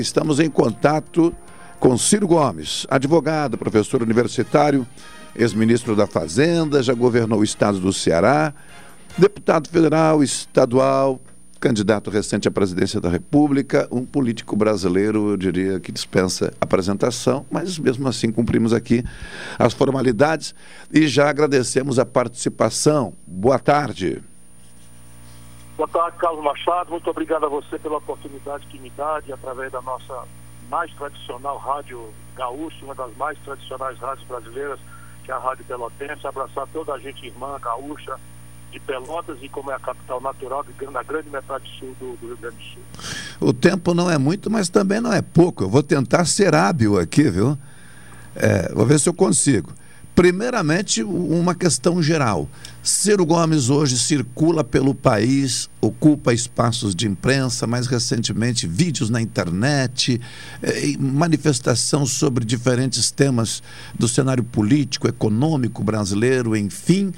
Estamos em contato com Ciro Gomes, advogado, professor universitário, ex-ministro da Fazenda, já governou o estado do Ceará, deputado federal, estadual, candidato recente à presidência da República, um político brasileiro, eu diria que dispensa apresentação, mas mesmo assim cumprimos aqui as formalidades e já agradecemos a participação. Boa tarde. Boa tarde, Carlos Machado. Muito obrigado a você pela oportunidade que me dá de, através da nossa mais tradicional rádio gaúcha, uma das mais tradicionais rádios brasileiras, que é a Rádio Pelotense, abraçar toda a gente irmã gaúcha de Pelotas e como é a capital natural da grande metade sul do, do Rio Grande do Sul. O tempo não é muito, mas também não é pouco. Eu vou tentar ser hábil aqui, viu? É, vou ver se eu consigo. Primeiramente, uma questão geral. Ciro Gomes hoje circula pelo país, ocupa espaços de imprensa, mais recentemente vídeos na internet, eh, manifestação sobre diferentes temas do cenário político, econômico brasileiro, enfim.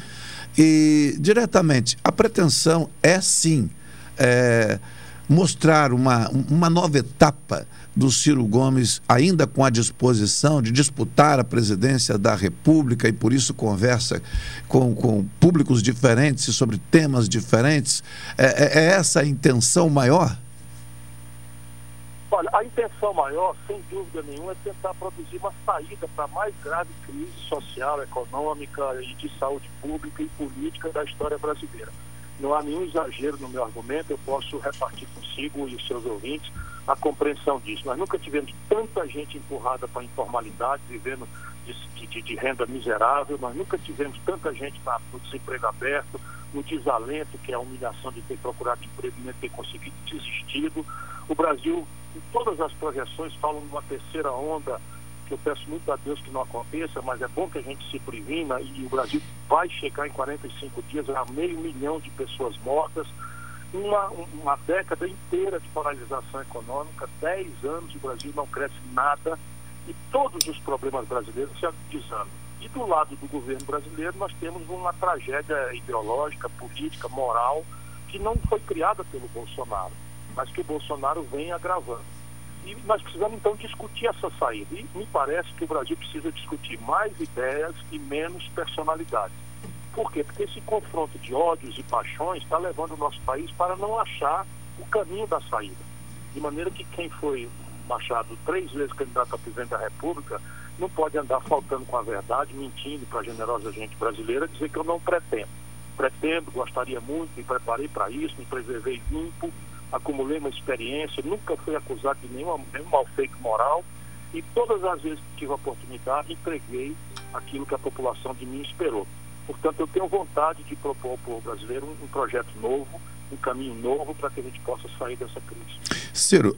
E, diretamente, a pretensão é sim é, mostrar uma, uma nova etapa do Ciro Gomes, ainda com a disposição de disputar a presidência da República e por isso conversa com, com públicos diferentes e sobre temas diferentes, é, é, é essa a intenção maior? Olha, a intenção maior, sem dúvida nenhuma, é tentar produzir uma saída para a mais grave crise social, econômica e de saúde pública e política da história brasileira. Não há nenhum exagero no meu argumento, eu posso repartir consigo e os seus ouvintes a compreensão disso. Nós nunca tivemos tanta gente empurrada para a informalidade, vivendo de, de, de, renda miserável, nós nunca tivemos tanta gente no desemprego aberto, no desalento, que é a humilhação de ter procurado emprego e nem ter conseguido desistido. O Brasil, em todas as projeções, falam de uma terceira onda que eu peço muito a Deus que não aconteça, mas é bom que a gente se previna e o Brasil vai chegar em 45 dias a meio milhão de pessoas mortas, uma, uma década inteira de paralisação econômica, 10 anos o Brasil não cresce nada e todos os problemas brasileiros se agudizando. E do lado do governo brasileiro nós temos uma tragédia ideológica, política, moral, que não foi criada pelo Bolsonaro, mas que o Bolsonaro vem agravando. E nós precisamos então discutir essa saída. E me parece que o Brasil precisa discutir mais ideias e menos personalidades. Por quê? Porque esse confronto de ódios e paixões está levando o nosso país para não achar o caminho da saída. De maneira que quem foi Machado três vezes candidato a presidente da República não pode andar faltando com a verdade, mentindo para a generosa gente brasileira, dizer que eu não pretendo. Pretendo, gostaria muito, me preparei para isso, me preservei limpo, acumulei uma experiência, nunca fui acusado de nenhum, nenhum mal feito moral e todas as vezes que tive a oportunidade entreguei aquilo que a população de mim esperou. Portanto, eu tenho vontade de propor ao povo brasileiro um, um projeto novo, um caminho novo para que a gente possa sair dessa crise. Ciro,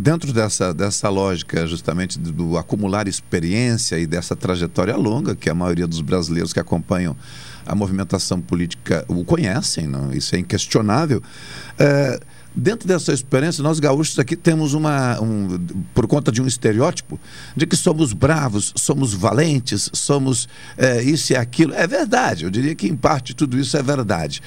dentro dessa, dessa lógica justamente do, do, acumular experiência e dessa trajetória longa que a maioria dos brasileiros que acompanham a movimentação política o conhecem, não? isso é inquestionável. É, dentro dessa experiência, nós gaúchos aqui temos uma, um, por conta de um estereótipo, de que somos bravos, somos valentes, somos é, isso e aquilo. É verdade, eu diria que em parte tudo isso é verdade.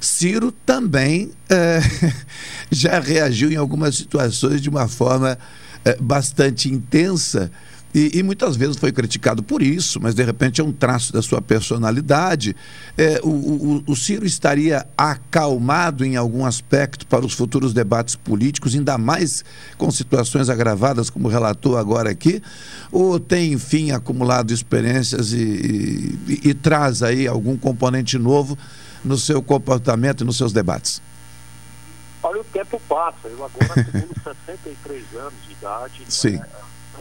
Ciro também é, já reagiu em algumas situações de uma forma é, bastante intensa e, e, muitas vezes foi criticado por isso, mas de repente é um traço da sua personalidade. É, o, o, o, Ciro estaria acalmado em algum aspecto para os futuros debates políticos, ainda mais com situações agravadas, como relatou agora aqui? Ou tem, enfim, acumulado experiências e, e, e traz aí algum componente novo no seu comportamento e nos seus debates? Olha, o tempo passa. Eu agora tenho 63 anos de idade. Sim. Né?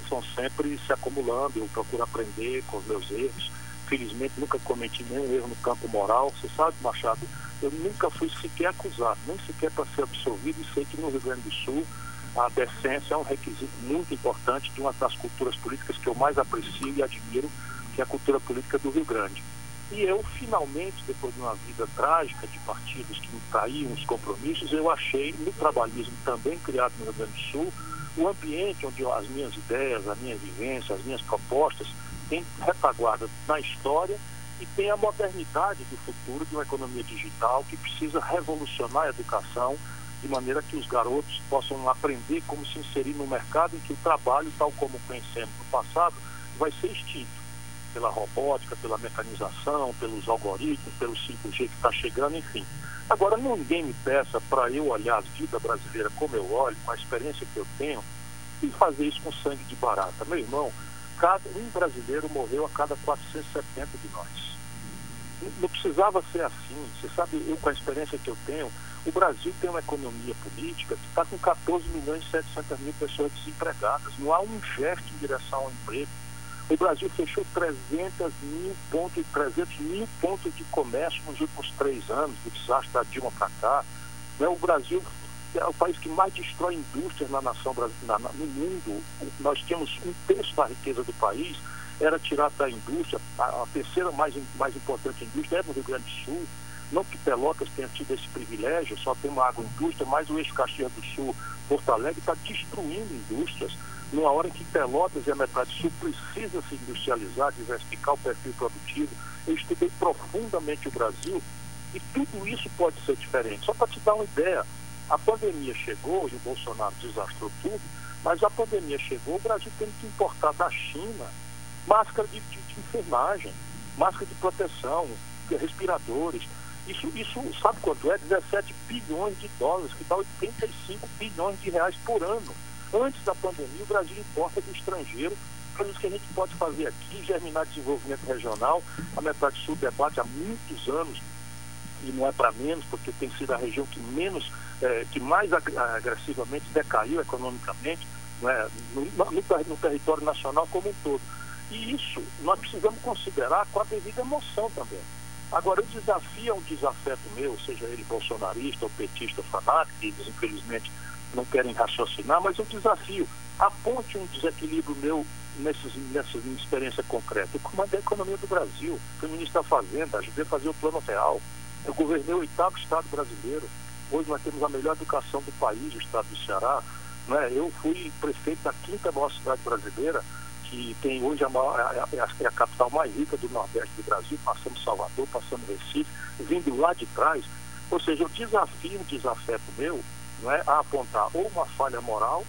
São sempre se acumulando, eu procuro aprender com os meus erros. Felizmente nunca cometi nenhum erro no campo moral. Você sabe, Machado, eu nunca fui sequer acusado, nem sequer para ser absolvido, e sei que no Rio Grande do Sul a decência é um requisito muito importante de uma das culturas políticas que eu mais aprecio e admiro, que é a cultura política do Rio Grande. E eu, finalmente, depois de uma vida trágica de partidos que me traíam os compromissos, eu achei no trabalhismo também criado no Rio Grande do Sul o ambiente onde as minhas ideias, a minha vivência, as minhas propostas têm retaguarda na história e tem a modernidade do futuro de uma economia digital que precisa revolucionar a educação, de maneira que os garotos possam aprender como se inserir no mercado em que o trabalho, tal como conhecemos no passado, vai ser extinto pela robótica, pela mecanização, pelos algoritmos, pelo 5G que está chegando, enfim. Agora, ninguém me peça para eu olhar a vida brasileira como eu olho, com a experiência que eu tenho, e fazer isso com sangue de barata. Meu irmão, cada, um brasileiro morreu a cada 470 de nós. Não precisava ser assim. Você sabe, eu com a experiência que eu tenho, o Brasil tem uma economia política que está com 14 milhões e 700 mil pessoas desempregadas. Não há um gesto em direção ao emprego. O Brasil fechou 300 mil pontos, 300 mil pontos de comércio nos últimos três anos, do desastre da Dilma para cá. Né? O Brasil é o país que mais destrói indústrias na nação na, no mundo. Nós tínhamos um terço da riqueza do país era tirado da indústria. A, terceira mais, mais importante indústria é no Rio Grande do Sul. Não que Pelotas tenha tido esse privilégio, só tem uma agroindústria, mas o eixo Caxias do Sul, Porto Alegre, está destruindo indústrias numa hora em que Pelotas e a metade sul precisa se industrializar, diversificar o perfil produtivo. Eu estudei profundamente o Brasil e tudo isso pode ser diferente. Só para te dar uma ideia, a pandemia chegou e o Bolsonaro desastrou tudo, mas a pandemia chegou, o Brasil tem que importar da China máscara de, de, de enfermagem, máscara de proteção, respiradores. Isso, isso sabe quanto é? 17 bilhões de dólares, que dá 85 bilhões de reais por ano. Antes da pandemia, o Brasil importa do estrangeiro coisas que a gente pode fazer aqui, germinar desenvolvimento regional. A metade sul debate há muitos anos, e não é para menos, porque tem sido a região que menos, é, que mais agressivamente decaiu economicamente né, no, no, no, território nacional como um todo. E isso nós precisamos considerar com a devida emoção também. Agora, o desafio é um desafeto meu, seja ele bolsonarista ou petista fanático, eles infelizmente não querem raciocinar, mas o desafio, aponte um desequilíbrio meu nesses, nessa minha experiência concreta. Eu comandei a economia do Brasil, fui ministro da Fazenda, ajudei a fazer o plano real. Eu governei o oitavo estado brasileiro. Hoje nós temos a melhor educação do país, o estado do Ceará. Né? Eu fui prefeito da quinta maior cidade brasileira, que tem hoje a, maior, a, é a capital mais rica do Nordeste do Brasil, passando Salvador, passando Recife, vindo lá de trás. Ou seja, o desafio, o desafeto meu, não é, a apontar ou uma falha moral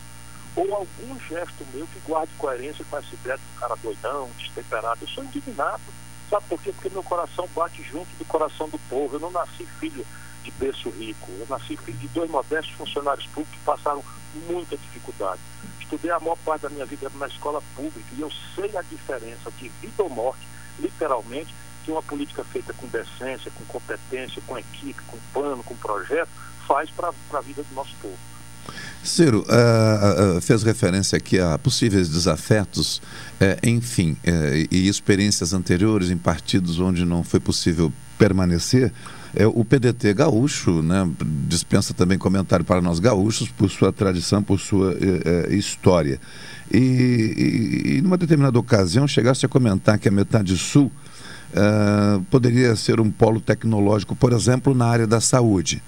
ou algum gesto meu que guarde coerência com essa ideia do cara doidão, destemperado. Eu sou indignado. Sabe por quê? Porque meu coração bate junto do coração do povo. Eu não nasci filho de berço rico. Eu nasci filho de dois modestos funcionários públicos que passaram muita dificuldade. Estudei a maior parte da minha vida na escola pública e eu sei a diferença de vida ou morte, literalmente, que uma política feita com decência, com competência, com equipe, com plano, com projeto, faz para a vida do nosso povo. Ciro, uh, uh, fez referência aqui a possíveis desafetos, uh, enfim, e experiências anteriores em partidos onde não foi possível permanecer. o PDT gaúcho né, dispensa também comentário para nós gaúchos por sua tradição, por sua história. E, e, e, numa determinada ocasião chegasse a comentar que a metade sul poderia ser um polo tecnológico, por exemplo, na área da saúde.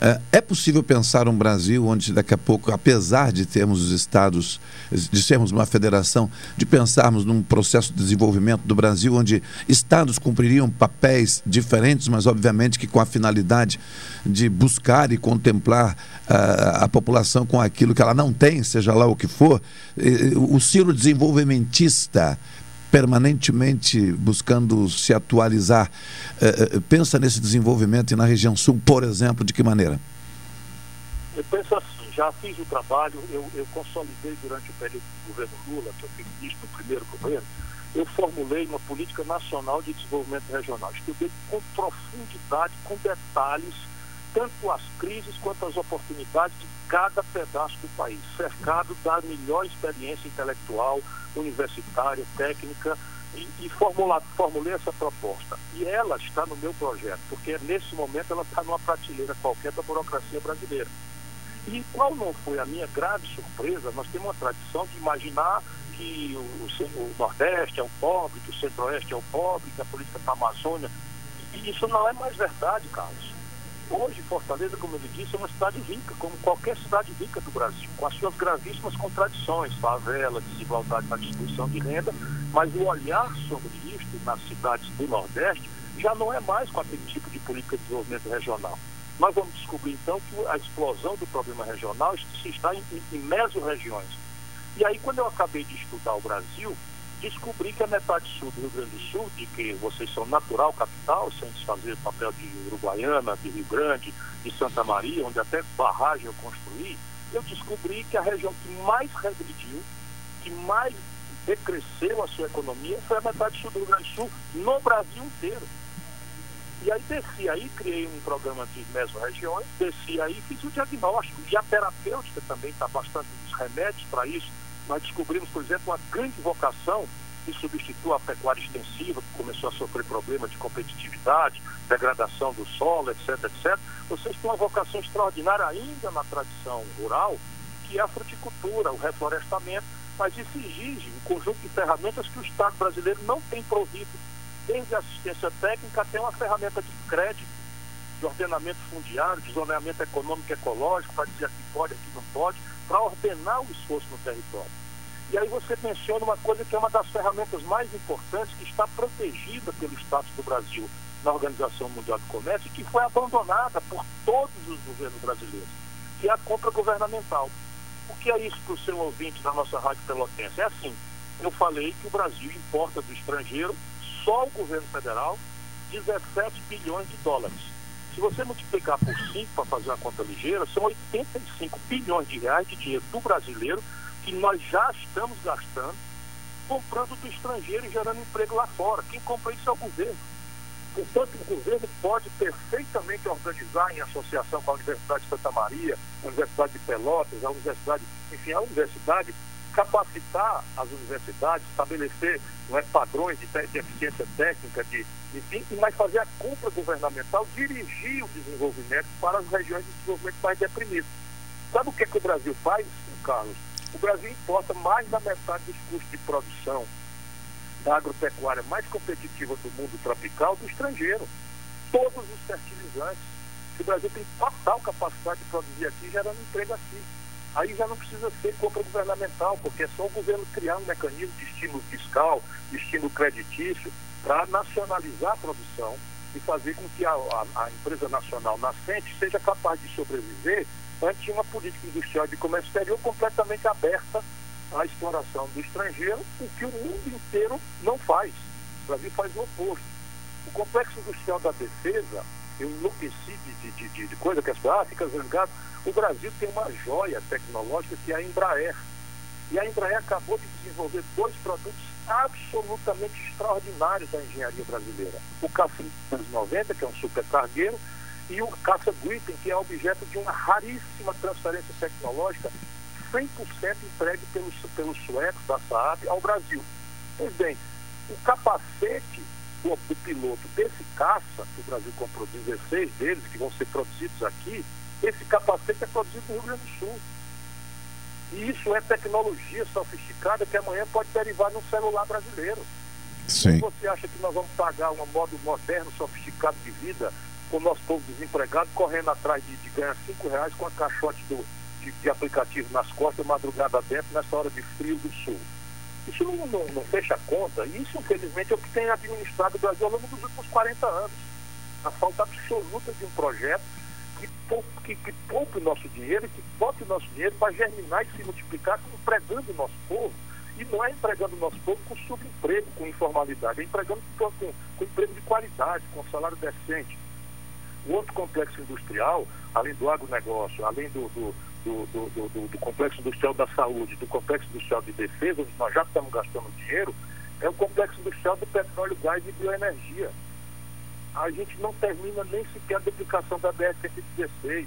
É, é possível pensar um Brasil onde daqui a pouco, apesar de termos os estados, de sermos uma federação, de pensarmos num processo de desenvolvimento do Brasil onde estados cumpririam papéis diferentes, mas obviamente que com a finalidade de buscar e contemplar uh, a população com aquilo que ela não tem, seja lá o que for, o ciclo desenvolvimentista permanentemente buscando se atualizar, uh, pensa nesse desenvolvimento e na região sul, por exemplo, de que maneira? Eu penso assim, já fiz o trabalho, eu, eu consolidei durante o período do governo Lula, que eu fiz isso no primeiro governo, eu formulei uma política nacional de desenvolvimento regional. Estudei com profundidade, com detalhes, tanto as crises quanto as oportunidades de cada pedaço do país, cercado da melhor experiência intelectual, universitária, técnica, e, e formulei essa proposta. E ela está no meu projeto, porque nesse momento ela está numa prateleira qualquer da burocracia brasileira. E qual não foi a minha grave surpresa, nós temos uma tradição de imaginar que o, o Nordeste é o pobre, que o Centro-Oeste é o pobre, que a política para a Amazônia. E isso não é mais verdade, Carlos. Hoje, Fortaleza, como ele disse, é uma cidade rica, como qualquer cidade rica do Brasil, com as suas gravíssimas contradições, favela, desigualdade na distribuição de renda, mas o olhar sobre isso nas cidades do Nordeste já não é mais com aquele tipo de política de desenvolvimento regional. nós vamos descobrir então que a explosão do problema regional se está em, em mesorregiões. E aí, quando eu acabei de estudar o Brasil, descobri que a metade sul do Rio Grande do Sul, de que vocês são natural capital, sem desfazer papel de Uruguaiana, de Rio Grande, de Santa Maria, onde até barragem eu construí, eu descobri que a região que mais regrediu, que mais decresceu a sua economia, foi a metade sul do Rio Grande do Sul, no Brasil inteiro. E aí desci aí, criei um programa de mesorregiões, desci aí, fiz o diagnóstico. E a terapêutica também está bastante dos remédios para isso. Nós descobrimos, por exemplo, uma grande vocação que substitui a pecuária extensiva, que começou a sofrer problemas de competitividade, degradação do solo, etc, etc. Vocês têm uma vocação extraordinária ainda na tradição rural, que é a fruticultura, o reflorestamento, mas isso exige um conjunto de ferramentas que o Estado brasileiro não tem provido desde assistência técnica até uma ferramenta de crédito, de ordenamento fundiário, de zoneamento econômico e ecológico, para dizer aqui pode, aqui não pode, para ordenar o esforço no território. E aí você menciona uma coisa que é uma das ferramentas mais importantes, que está protegida pelo status do Brasil na Organização Mundial do Comércio e que foi abandonada por todos os governos brasileiros, que é a compra governamental. O que é isso para o seu ouvinte da nossa Rádio Pelotense? É assim, eu falei que o Brasil importa do estrangeiro só o governo federal 17 bilhões de dólares. Se você multiplicar por 5 para fazer uma conta ligeira, são 85 bilhões de reais de dinheiro do brasileiro que nós já estamos gastando comprando do estrangeiro e gerando emprego lá fora. Quem compra isso é o governo. Portanto, o governo pode perfeitamente organizar em associação com a Universidade de Santa Maria, a Universidade de Pelotas, a Universidade, enfim, a universidade capacitar as universidades, estabelecer é, padrões de, de eficiência técnica, de, enfim, mas fazer a compra governamental, dirigir o desenvolvimento para as regiões de desenvolvimento mais deprimidas. Sabe o que, é que o Brasil faz, Carlos? O Brasil importa mais da metade dos custos de produção da agropecuária mais competitiva do mundo tropical do estrangeiro. Todos os fertilizantes. O Brasil tem total capacidade de produzir aqui, gerando emprego aqui. Aí já não precisa ser compra governamental, porque é só o governo criar um mecanismo de estímulo fiscal, de estímulo creditício, para nacionalizar a produção e fazer com que a, a, a, empresa nacional nascente seja capaz de sobreviver ante uma política industrial de comércio exterior completamente aberta à exploração do estrangeiro, o que o mundo inteiro não faz. O Brasil faz o oposto. O complexo industrial da defesa, eu enlouqueci de, de, de, de coisa que as pessoas ah, ficam zangado o Brasil tem uma joia tecnológica que é a Embraer. E a Embraer acabou de desenvolver dois produtos absolutamente extraordinários da engenharia brasileira. O Caça 90, que é um supercargueiro, e o Caça Gripen, que é objeto de uma raríssima transferência tecnológica 100% entregue pelos, pelos suecos da Saab ao Brasil. Pois bem, o capacete do, do piloto desse caça, que o Brasil comprou 16 deles, que vão ser produzidos aqui, esse capacete é produzido no Rio Grande do Sul. E isso é tecnologia sofisticada que amanhã pode derivar num celular brasileiro. Sim. Você acha que nós vamos pagar um modo moderno, sofisticado de vida, com o nosso povo desempregado, correndo atrás de, de ganhar cinco reais com a caixote do, de, de, aplicativo nas costas, madrugada dentro, nessa hora de frio do sul? Isso não, não, não fecha conta. E isso, infelizmente, é o que tem administrado o Brasil ao longo dos últimos 40 anos. A falta absoluta de um projeto que poupe, que, poupe o nosso dinheiro, que bote o nosso dinheiro para germinar e se multiplicar empregando o nosso povo. E não é empregando o nosso povo com subemprego, com informalidade, é empregando com, com, com emprego de qualidade, com salário decente. O outro complexo industrial, além do agronegócio, além do, do, do, do, do complexo industrial da saúde, do complexo industrial de defesa, onde nós já estamos gastando dinheiro, é o complexo industrial do petróleo, gás e bioenergia a gente não termina nem sequer a duplicação da BR-116.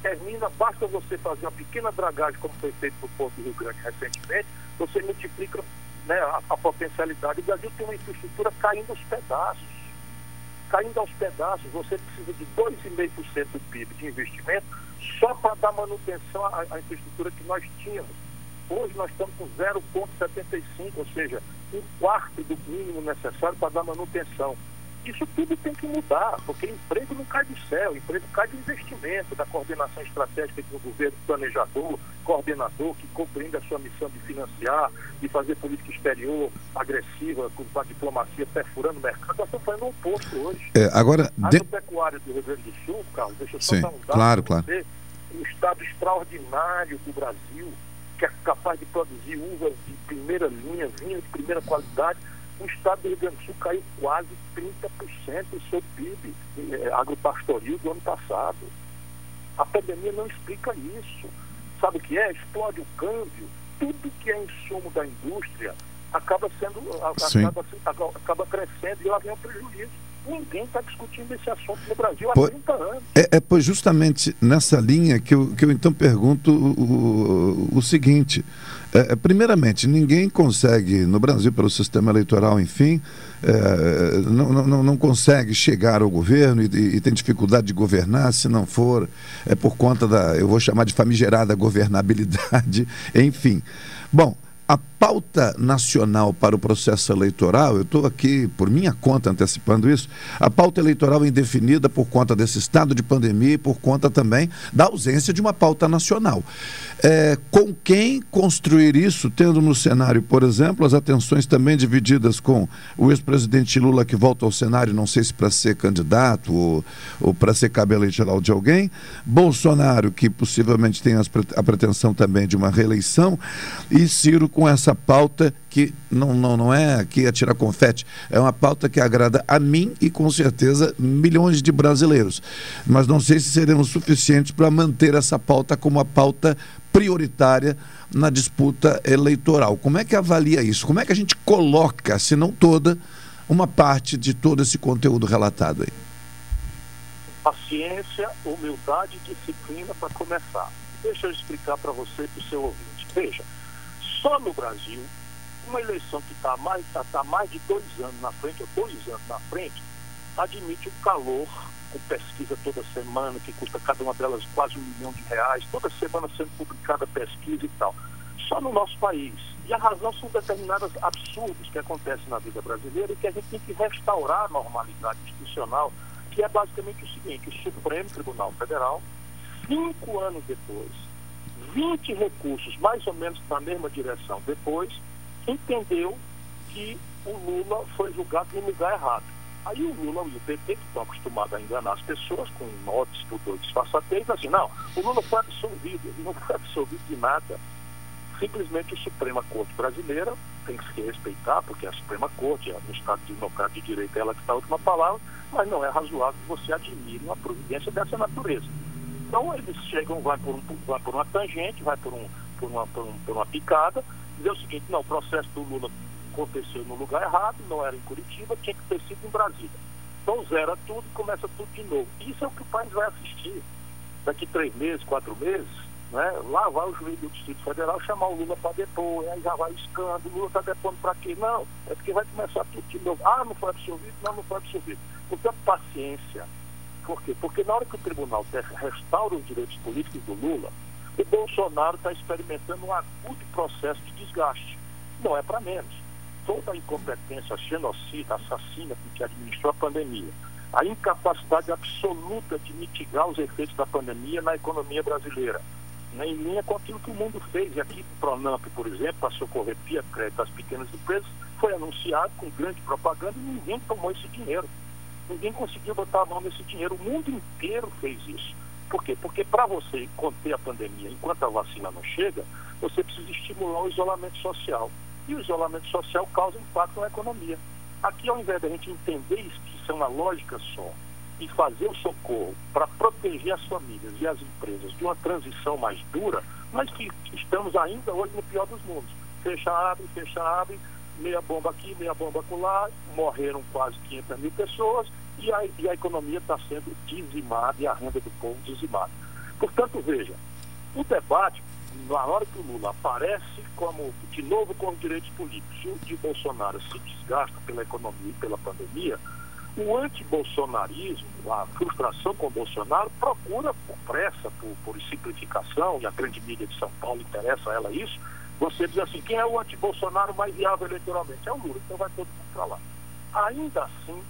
Termina, basta você fazer uma pequena dragagem, como foi feito no Porto do Rio Grande recentemente, você multiplica né, a, a, potencialidade. O Brasil tem uma infraestrutura caindo aos pedaços. Caindo aos pedaços, você precisa de 2,5% do PIB de investimento só para dar manutenção à, à infraestrutura que nós tínhamos. Hoje nós estamos com 0,75, ou seja, um quarto do mínimo necessário para dar manutenção. Isso tudo tem que mudar, porque emprego não cai do céu, emprego cai do investimento, da coordenação estratégica do governo, planejador, coordenador, que compreende a sua missão de financiar, de fazer política exterior agressiva, com a diplomacia perfurando o mercado. Nós estamos fazendo o oposto hoje. É, agora, a de... pecuária do Rio Grande do Sul, Carlos, deixa eu só Sim, dar um dado claro, claro. Você, um estado extraordinário do Brasil, que é capaz de produzir uvas de primeira linha, vinho de primeira qualidade, o estado do Rio Grande do Sul caiu quase 30% do seu PIB eh, agropastoril do ano passado. A pandemia não explica isso. Sabe o que é? Explode o câmbio. Tudo que é insumo da indústria acaba sendo acaba, acaba crescendo e lá vem um prejuízo. Ninguém está discutindo esse assunto no Brasil há pois, 30 anos. É, é pois justamente nessa linha que eu, que eu então pergunto o, o, o seguinte. É, é, primeiramente, ninguém consegue, no Brasil, pelo sistema eleitoral, enfim, é, não, não, não consegue chegar ao governo e, e, tem dificuldade de governar se não for é por conta da, eu vou chamar de famigerada governabilidade, enfim. Bom, a pauta nacional para o processo eleitoral, eu estou aqui por minha conta antecipando isso, a pauta eleitoral indefinida por conta desse estado de pandemia e por conta também da ausência de uma pauta nacional. É, com quem construir isso, tendo no cenário, por exemplo, as atenções também divididas com o ex-presidente Lula que volta ao cenário, não sei se para ser candidato ou, ou para ser cabelo eleitoral de alguém, Bolsonaro, que possivelmente tem a pretensão também de uma reeleição, e Ciro com essa pauta que não, não, não é aqui atirar confete, é uma pauta que agrada a mim e com certeza milhões de brasileiros. Mas não sei se seremos suficientes para manter essa pauta como a pauta prioritária na disputa eleitoral. Como é que avalia isso? Como é que a gente coloca, se não toda, uma parte de todo esse conteúdo relatado aí? Paciência, humildade e disciplina para começar. Deixa eu explicar para você e para o seu ouvinte. Veja, só no Brasil, uma eleição que está mais, tá, tá mais de dois anos na frente, ou dois anos na frente, admite o calor, com pesquisa toda semana, que custa cada uma delas quase um milhão de reais, toda semana sendo publicada pesquisa e tal. Só no nosso país. E a razão são determinadas absurdos que acontecem na vida brasileira e que a gente tem que restaurar a normalidade institucional, que é basicamente o seguinte, o Supremo Tribunal Federal, cinco anos depois, 20 recursos, mais ou menos na mesma direção depois, entendeu que o Lula foi julgado no lugar errado. Aí o Lula e o PT, que estão acostumados a enganar as pessoas com notas, pudor, disfarçatez, assim, não, o Lula foi absolvido, ele não foi absolvido de nada. Simplesmente a Suprema Corte Brasileira tem que se respeitar, porque a Suprema Corte, no Estado Democrático de Direito, é ela que está a última palavra, mas não é razoável que você admire uma providência dessa natureza. Então eles chegam, vai por, vai por uma tangente, vai por, um, por, uma, por, um, por uma picada, dizer o seguinte, não, o processo do Lula aconteceu no lugar errado, não era em Curitiba, tinha que ter sido em Brasília. Então zera tudo e começa tudo de novo. Isso é o que o país vai assistir. Daqui três meses, quatro meses, né? lá vai o juiz do Distrito Federal chamar o Lula para depor, aí já vai escândalo, o Lula está depondo para quê? Não, é porque vai começar tudo de novo. Ah, não foi absolvido? Não, não foi absolvido. Portanto, paciência por quê? Porque na hora que o tribunal restaura os direitos políticos do Lula, o Bolsonaro está experimentando um agudo processo de desgaste. Não é para menos. Toda a incompetência genocida, assassina que administrou a pandemia, a incapacidade absoluta de mitigar os efeitos da pandemia na economia brasileira, em linha com aquilo que o mundo fez. E aqui, Pronamp, por exemplo, para socorrer via crédito às pequenas empresas, foi anunciado com grande propaganda e ninguém tomou esse dinheiro. Ninguém conseguiu botar a mão nesse dinheiro. O mundo inteiro fez isso. Por quê? Porque para você conter a pandemia enquanto a vacina não chega, você precisa estimular o isolamento social. E o isolamento social causa impacto na economia. Aqui, ao invés da gente entender isso, que isso é uma lógica só, e fazer o socorro para proteger as famílias e as empresas de uma transição mais dura, mas que estamos ainda hoje no pior dos mundos. Fecha, abre, fecha, abre, meia bomba aqui, meia bomba lá, morreram quase 500 mil pessoas e a, e a economia está sendo dizimada e a renda do povo dizimada. Portanto, veja, o debate, na hora que o Lula aparece como, de novo com os direitos políticos, e o de Bolsonaro se desgasta pela economia e pela pandemia, o antibolsonarismo, a frustração com o Bolsonaro, procura por pressa, por, por simplificação, e a grande mídia de São Paulo interessa a ela isso, você diz assim, quem é o anti-Bolsonaro mais viável eleitoralmente? É o Lula, então vai todo mundo para lá. Ainda assim,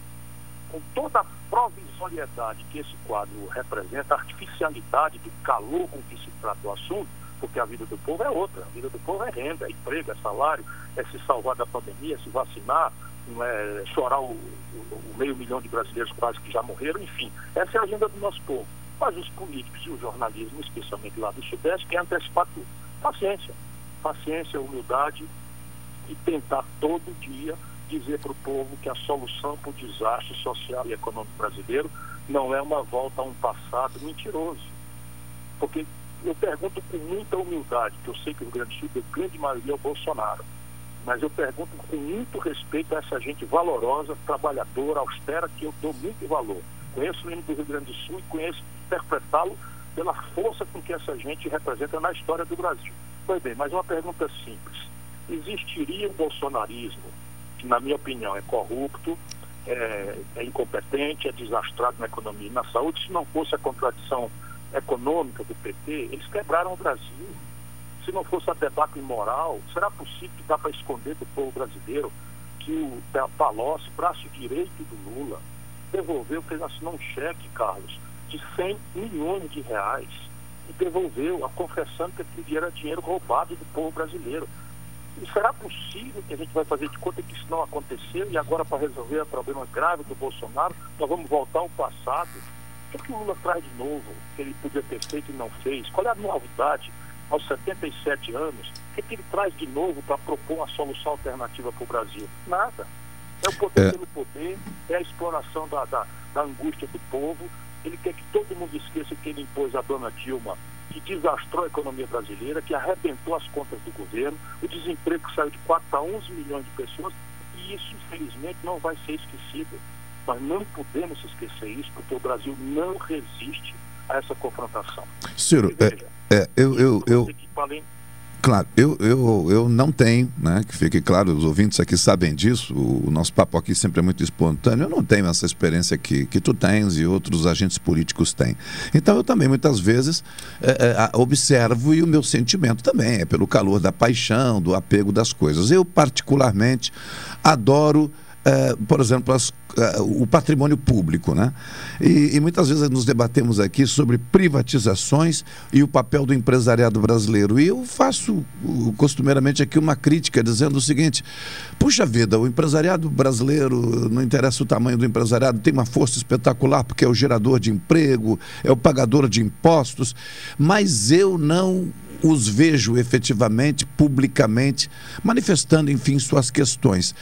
com toda a provisoriedade que esse quadro representa, a artificialidade do calor com que se trata o assunto, porque a vida do povo é outra. A vida do povo é renda, é emprego, é salário, é se salvar da pandemia, é se vacinar, não é chorar o, o, o, meio milhão de brasileiros quase que já morreram, enfim. Essa é a agenda do nosso povo. Mas os políticos e o jornalismo, especialmente lá do Sudeste, querem antecipar tudo. Paciência. Paciência, humildade e tentar todo dia dizer para o povo que a solução para o desastre social e econômico brasileiro não é uma volta a um passado mentiroso. Porque eu pergunto com muita humildade, que eu sei que o Rio Grande do Sul, a grande maioria é o Bolsonaro, mas eu pergunto com muito respeito a essa gente valorosa, trabalhadora, austera, que eu dou muito valor. Conheço o hino do Rio Grande do Sul e conheço interpretá-lo pela força com que essa gente representa na história do Brasil. Pois bem, mas uma pergunta simples. Existiria o bolsonarismo, que na minha opinião é corrupto, é, é incompetente, é desastrado na economia e na saúde, se não fosse a contradição econômica do PT, eles quebraram o Brasil. Se não fosse a debate imoral, será possível que dá para esconder do povo brasileiro que o Palocci, braço direito do Lula, devolveu, fez assinar um cheque, Carlos, de 100 milhões de reais e devolveu, a confessando que aquele dinheiro era dinheiro roubado do povo brasileiro. E será possível que a gente vai fazer de conta que isso não aconteceu e agora para resolver o problema grave do Bolsonaro, nós vamos voltar ao passado? O que, é que o Lula traz de novo que ele podia ter feito e não fez? Qual é a novidade aos 77 anos? O que, é que ele traz de novo para propor uma solução alternativa para o Brasil? Nada. É o poder é. pelo poder, é a exploração da, da, da angústia do povo. Ele quer que todo mundo esqueça que ele impôs a dona Dilma, que desastrou a economia brasileira, que arrebentou as contas do governo, o desemprego saiu de 4 a 11 milhões de pessoas, e isso, infelizmente, não vai ser esquecido. Nós não podemos esquecer isso, porque o Brasil não resiste a essa confrontação. Ciro, é, é, eu, eu, eu, Claro, eu, eu, eu não tenho, né, que fique claro, os ouvintes aqui sabem disso, o, nosso papo aqui sempre é muito espontâneo, eu não tenho essa experiência que, que tu tens e outros agentes políticos têm. Então eu também muitas vezes é, é, observo e o meu sentimento também é pelo calor da paixão, do apego das coisas. Eu particularmente adoro é, por exemplo, as, é, o patrimônio público. Né? E, e, muitas vezes nos debatemos aqui sobre privatizações e o papel do empresariado brasileiro. E eu faço costumeiramente aqui uma crítica dizendo o seguinte: puxa vida, o empresariado brasileiro, não interessa o tamanho do empresariado, tem uma força espetacular porque é o gerador de emprego, é o pagador de impostos, mas eu não os vejo efetivamente, publicamente, manifestando, enfim, suas questões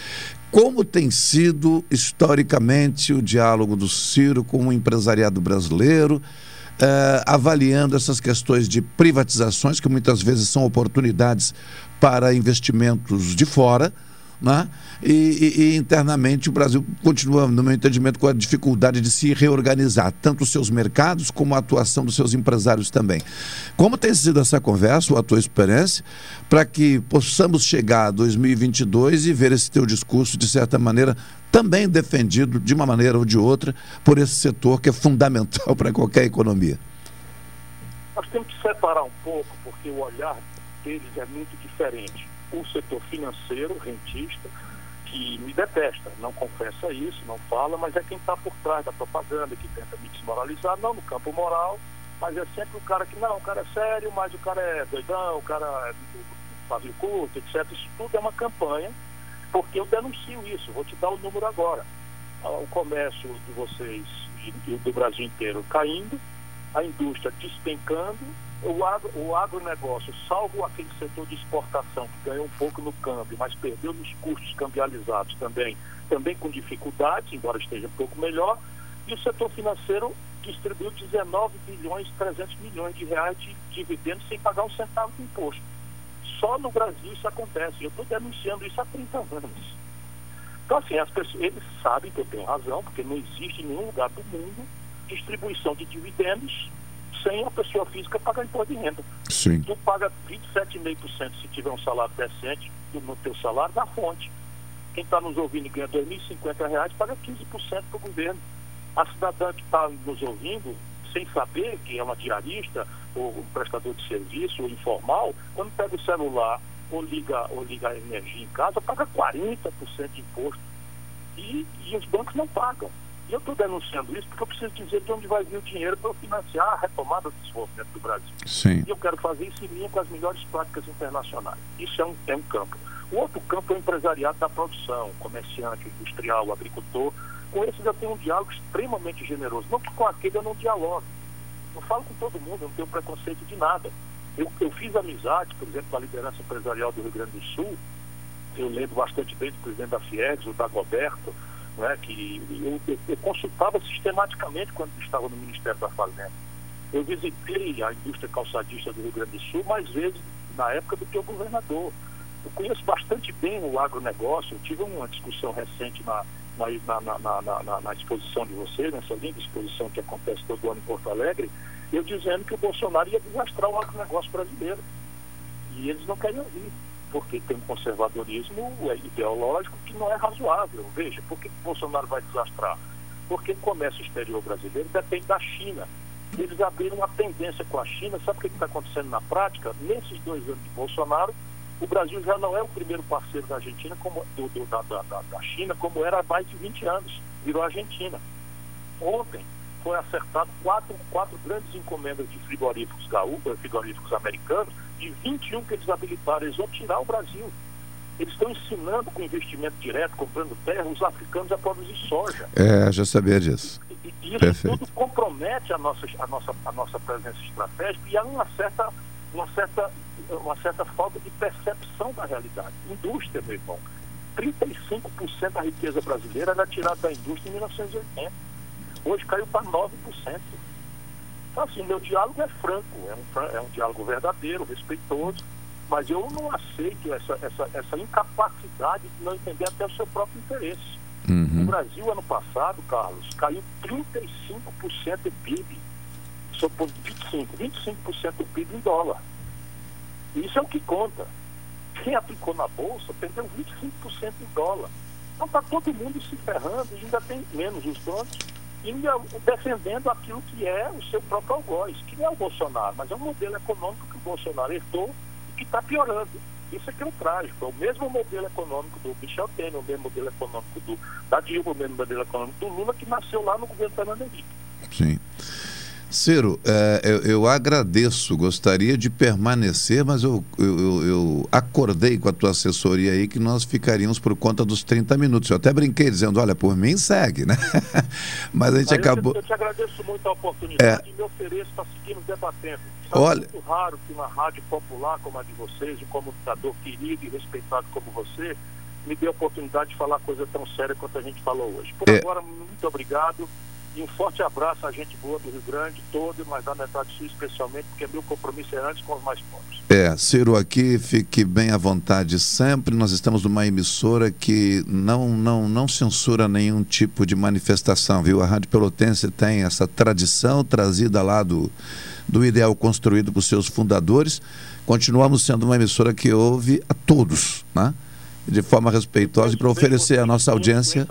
como tem sido historicamente o diálogo do Ciro com o empresariado brasileiro, eh, avaliando essas questões de privatizações, que muitas vezes são oportunidades para investimentos de fora né? E, e, e, internamente o Brasil continua, no meu entendimento, com a dificuldade de se reorganizar, tanto os seus mercados como a atuação dos seus empresários também. Como tem sido essa conversa, a tua experiência, para que possamos chegar a 2022 e ver esse teu discurso, de certa maneira, também defendido, de uma maneira ou de outra, por esse setor que é fundamental para qualquer economia? Nós temos que separar um pouco, porque o olhar deles é muito diferente o setor financeiro, rentista, que me detesta, não confessa isso, não fala, mas é quem está por trás da propaganda, que tenta me desmoralizar, não no campo moral, mas é sempre o cara que, não, o cara é sério, mas o cara é doidão, o cara é pavio curto, etc. Isso tudo é uma campanha, porque eu denuncio isso, vou te dar o número agora. Ah, o comércio de vocês e do Brasil inteiro caindo, a indústria despencando, o, agro, o agronegócio, salvo aquele setor de exportação que ganhou um pouco no câmbio, mas perdeu nos custos cambializados também, também com dificuldades, embora esteja um pouco melhor, e o setor financeiro distribuiu 19 bilhões 300 milhões de reais de dividendos sem pagar um centavo de imposto. Só no Brasil isso acontece. Eu estou denunciando isso há 30 anos. Então, assim, as pessoas, eles sabem que eu tenho razão, porque não existe em nenhum lugar do mundo distribuição de dividendos sem a pessoa física pagar imposto de renda. Sim. Tu paga 27,5% se tiver um salário decente no teu salário da fonte. Quem está nos ouvindo e ganha R$ 2.050, paga 15% para o governo. A cidadã que está nos ouvindo, sem saber que é uma diarista, ou um prestador de serviço, ou informal, quando pega o celular ou liga, ou liga a energia em casa, paga 40% de imposto. E, e os bancos não pagam. E eu estou denunciando isso porque eu preciso dizer de onde vai vir o dinheiro para financiar a retomada do desenvolvimento do Brasil. Sim. E eu quero fazer isso em linha com as melhores práticas internacionais. Isso é um, é um campo. O outro campo é o empresariado da produção, comerciante, industrial, agricultor. Com esses eu tenho um diálogo extremamente generoso. Não que com aquele eu não dialogo. Eu falo com todo mundo, eu não tenho preconceito de nada. Eu, eu fiz amizade, por exemplo, com a liderança empresarial do Rio Grande do Sul. Eu lembro bastante bem do presidente da FIEGS, o Dagoberto, né, que eu, eu, eu, consultava sistematicamente quando estava no Ministério da Fazenda. Eu visitei a indústria calçadista do Rio Grande do Sul mais vezes na época do que o governador. Eu conheço bastante bem o agronegócio, eu tive uma discussão recente na, na, na, na, na exposição de vocês, nessa linda exposição que acontece todo ano em Porto Alegre, eu dizendo que o Bolsonaro ia desastrar o agronegócio brasileiro. E eles não querem ouvir porque tem um conservadorismo ideológico que não é razoável. Veja, por que Bolsonaro vai desastrar? Porque o comércio exterior brasileiro depende da China. Eles abriram uma tendência com a China. Sabe o que está acontecendo na prática? Nesses dois anos de Bolsonaro, o Brasil já não é o primeiro parceiro da Argentina, como, do, do, da, da, da China, como era há mais de 20 anos. Virou Argentina. Ontem foi acertado quatro, quatro grandes encomendas de frigoríficos, gaú, frigoríficos americanos de 21 que eles habilitaram, eles vão tirar o Brasil. Eles estão ensinando com investimento direto, comprando terra, os africanos a produzir soja. É, já sabia disso. E, e isso Perfeito. tudo compromete a nossa, a, nossa, a nossa presença estratégica e há uma certa, uma, certa, uma certa falta de percepção da realidade. Indústria, meu irmão. 35% da riqueza brasileira era tirada da indústria em 1980. Hoje caiu para 9%. Então, assim, meu diálogo é franco, é um, é um diálogo verdadeiro, respeitoso, mas eu não aceito essa, essa, essa incapacidade de não entender até o seu próprio interesse. Uhum. No Brasil, ano passado, Carlos, caiu 35% do PIB, por 25%, 25% do PIB em dólar. Isso é o que conta. Quem aplicou na Bolsa perdeu 25% em dólar. Então está todo mundo se ferrando e ainda tem menos os donos defendendo aquilo que é o seu próprio algoz, que não é o Bolsonaro, mas é um modelo econômico que o Bolsonaro herdou e que está piorando. Isso é é o trágico. É o mesmo modelo econômico do Michel Temer, o mesmo modelo econômico do, da Dilma, o mesmo modelo econômico do Lula, que nasceu lá no governo Fernando Henrique. Sim. Ciro, é, eu, eu, agradeço, gostaria de permanecer, mas eu, eu, eu, acordei com a tua assessoria aí que nós ficaríamos por conta dos 30 minutos. Eu até brinquei dizendo, olha, por mim segue, né? mas a gente aí acabou. Eu te, agradeço muito a oportunidade é... e me ofereço para seguirmos debatendo. Olha... É muito raro que uma rádio popular como a de vocês, um comunicador querido e respeitado como você, me dê a oportunidade de falar coisa tão séria quanto a gente falou hoje. Por é... agora, muito obrigado. E um forte abraço à gente boa do Rio Grande todo, mas da metade sul especialmente, porque meu compromisso é antes com os mais pobres. É, Ciro, aqui fique bem à vontade sempre. Nós estamos numa emissora que não, não, não censura nenhum tipo de manifestação, viu? A Rádio Pelotense tem essa tradição trazida lá do, do ideal construído por seus fundadores. Continuamos sendo uma emissora que ouve a todos, né? De forma respeitosa e para oferecer à nossa audiência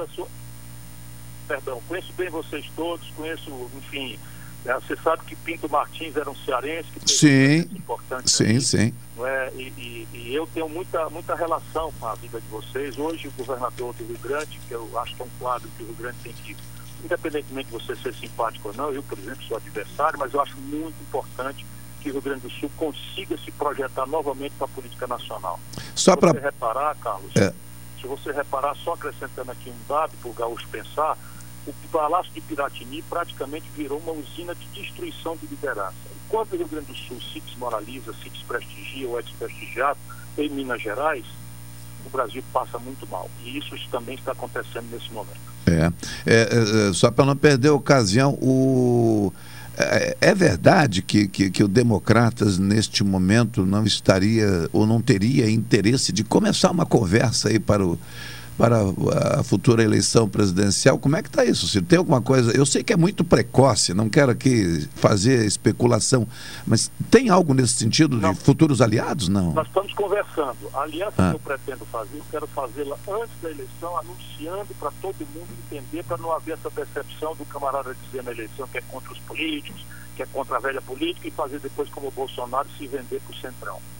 perdão, conheço bem vocês todos, conheço, enfim, é, você sabe que Pinto Martins era um cearense que sim, um importante. Sim, sim. Não é? E, e, e, eu tenho muita, muita relação com a vida de vocês. Hoje, o governador do Rio Grande, que eu acho que é um quadro que o Rio Grande tem que, independentemente de você ser simpático ou não, eu, por exemplo, sou adversário, mas eu acho muito importante que o Rio Grande do Sul consiga se projetar novamente para a política nacional. Só para reparar, Carlos, é. se você reparar, só acrescentando aqui um dado para o Gaúcho pensar, o Palácio de Piratini praticamente virou uma usina de destruição de liderança. Enquanto o Rio Grande do Sul se desmoraliza, se desprestigia ou é desprestigiado em Minas Gerais, o Brasil passa muito mal. E isso também está acontecendo nesse momento. É, é, é só para não perder a ocasião, o... É, é verdade que, que, que, o Democratas, neste momento, não estaria ou não teria interesse de começar uma conversa aí para o, para a futura eleição presidencial. Como é que está isso, Ciro? Tem alguma coisa? Eu sei que é muito precoce, não quero aqui fazer especulação, mas tem algo nesse sentido não. de futuros aliados? Não. Nós estamos conversando. A aliança ah. que eu pretendo fazer, eu quero fazê-la antes da eleição, anunciando para todo mundo entender, para não haver essa percepção do camarada dizer na eleição que é contra os políticos, que é contra a velha política e fazer depois como o Bolsonaro se vender para o Centrão.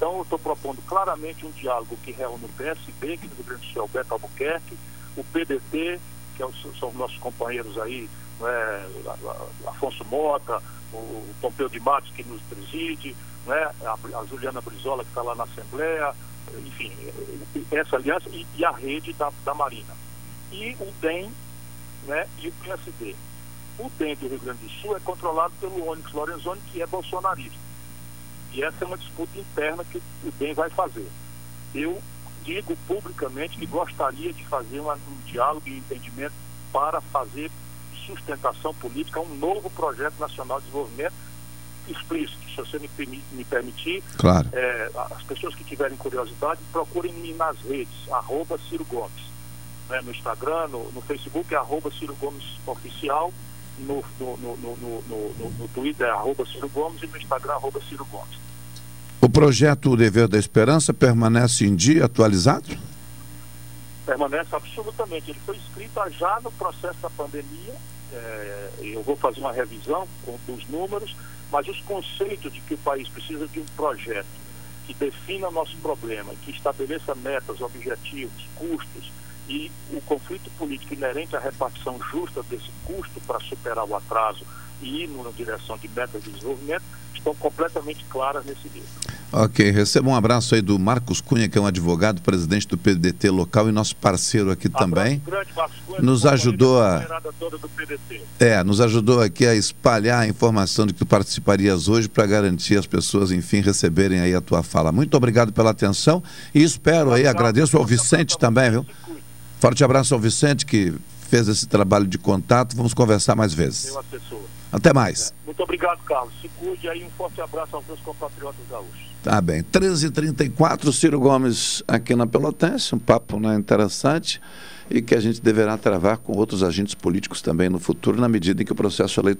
Então, eu estou propondo claramente um diálogo que reúne o PSB, que no Rio Grande do Sul é o Beto Albuquerque, o PDT, que é são nossos companheiros aí, né, Afonso Mota, o Pompeu de Matos, que nos preside, né, a, Juliana Brizola, que está lá na Assembleia, enfim, essa aliança e, e a rede da, da Marina. E o DEM né, e o PSD. O DEM do Rio Grande do Sul é controlado pelo Onyx Lorenzoni, que é bolsonarista. E essa é uma disputa interna que o DEM vai fazer. Eu digo publicamente que gostaria de fazer uma, um diálogo e entendimento para fazer sustentação política um novo projeto nacional de desenvolvimento explícito. Se você me, me permitir, claro. é, as pessoas que tiverem curiosidade, procurem-me nas redes, arroba Ciro Gomes. Né, no Instagram, no, no Facebook é arroba Ciro Gomes Oficial, no, no, no, no, no, Twitter arroba Ciro Gomes e no Instagram arroba Ciro Gomes. O projeto O Dever da Esperança permanece em dia, atualizado? Permanece absolutamente. Ele foi escrito já no processo da pandemia. É, eu vou fazer uma revisão com, dos números, mas os conceitos de que o país precisa de um projeto que defina nosso problema, que estabeleça metas, objetivos, custos e o conflito político inerente à repartição justa desse custo para superar o atraso e ir na direção de metas de desenvolvimento estão completamente claras nesse livro. Ok, receba um abraço aí do Marcos Cunha, que é um advogado, presidente do PDT local e nosso parceiro aqui abraço também. Grande, Marcos Cunha, nos ajudou a. É, nos ajudou aqui a espalhar a informação de que tu participarias hoje para garantir as pessoas, enfim, receberem aí a tua fala. Muito obrigado pela atenção e espero aí, agradeço ao Vicente também, viu? Forte abraço ao Vicente que fez esse trabalho de contato. Vamos conversar mais vezes. Até mais. É. Muito obrigado, Carlos. Se cuide aí. Um forte abraço aos meus compatriotas gaúchos. Tá bem. 13h34, Ciro Gomes aqui na Pelotense. Um papo né, interessante e que a gente deverá travar com outros agentes políticos também no futuro, na medida em que o processo eleitoral